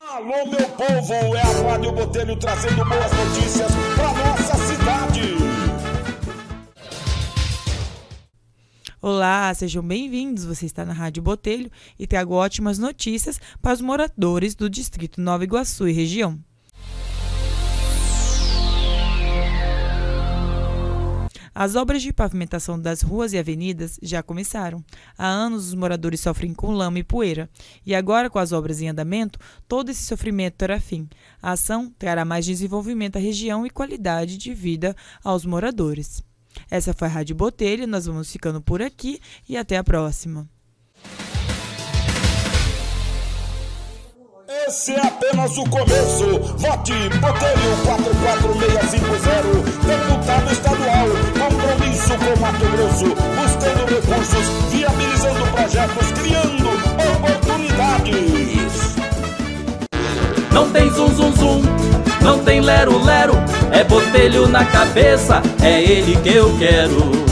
Alô, meu povo, é a Rádio Botelho trazendo boas notícias para nossa cidade. Olá, sejam bem-vindos. Você está na Rádio Botelho e trago ótimas notícias para os moradores do Distrito Nova Iguaçu e região. As obras de pavimentação das ruas e avenidas já começaram. Há anos os moradores sofrem com lama e poeira, e agora, com as obras em andamento, todo esse sofrimento terá fim. A ação trará mais desenvolvimento à região e qualidade de vida aos moradores. Essa foi a Rádio Botelho, nós vamos ficando por aqui e até a próxima. Esse é apenas o começo. Vote Botelho 44650, Grosso, buscando recursos, viabilizando projetos, criando oportunidades. Não tem zum zum zum, não tem lero lero, é botelho na cabeça, é ele que eu quero.